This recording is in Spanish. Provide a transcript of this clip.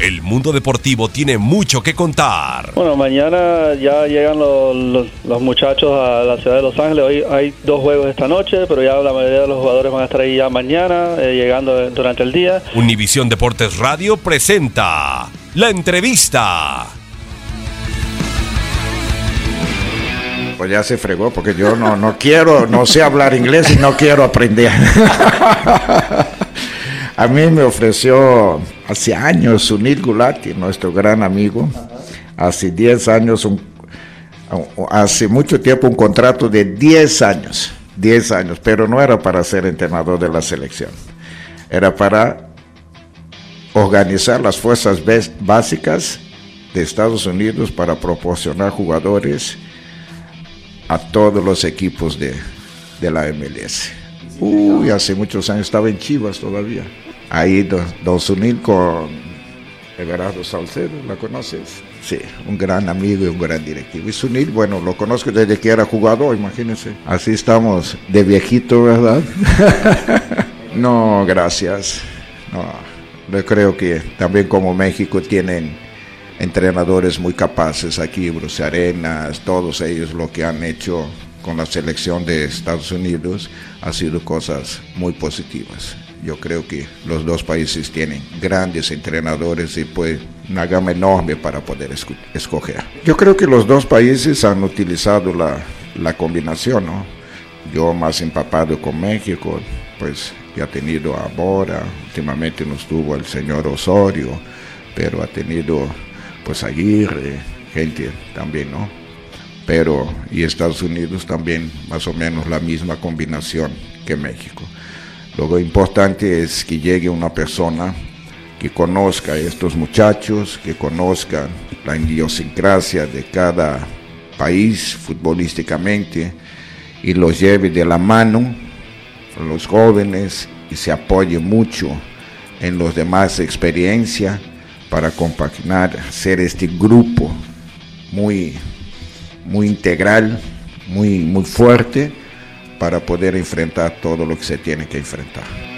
El mundo deportivo tiene mucho que contar. Bueno, mañana ya llegan los, los- los muchachos a la ciudad de Los Ángeles. Hoy hay dos juegos esta noche, pero ya la mayoría de los jugadores van a estar ahí ya mañana, eh, llegando durante el día. Univisión Deportes Radio presenta la entrevista. Pues ya se fregó porque yo no, no quiero, no sé hablar inglés y no quiero aprender. A mí me ofreció hace años Sunil Gulati, nuestro gran amigo, hace 10 años, un- hace mucho tiempo un contrato de 10 años, 10 años, pero no era para ser entrenador de la selección, era para organizar las fuerzas básicas de Estados Unidos para proporcionar jugadores a todos los equipos de, de la MLS. Uy, hace muchos años estaba en Chivas todavía. Ahí don, don Sunil con Everardo Salcedo, ¿la conoces? Sí, un gran amigo y un gran directivo. Y Sunil, bueno, lo conozco desde que era jugador, imagínense. Así estamos de viejito, ¿verdad? no, gracias. No, yo creo que también como México tienen entrenadores muy capaces aquí, Bruce Arenas, todos ellos lo que han hecho con la selección de Estados Unidos ha sido cosas muy positivas. Yo creo que los dos países tienen grandes entrenadores y pues una gama enorme para poder esco- escoger. Yo creo que los dos países han utilizado la, la combinación, ¿no? Yo más empapado con México, pues ya ha tenido a Bora, últimamente nos tuvo el señor Osorio, pero ha tenido pues Aguirre, gente también, ¿no? Pero, y Estados Unidos también más o menos la misma combinación que México. Lo importante es que llegue una persona que conozca a estos muchachos, que conozca la idiosincrasia de cada país futbolísticamente y los lleve de la mano a los jóvenes y se apoye mucho en los demás experiencia para compagnar, hacer este grupo muy, muy integral, muy, muy fuerte para poder enfrentar todo lo que se tiene que enfrentar.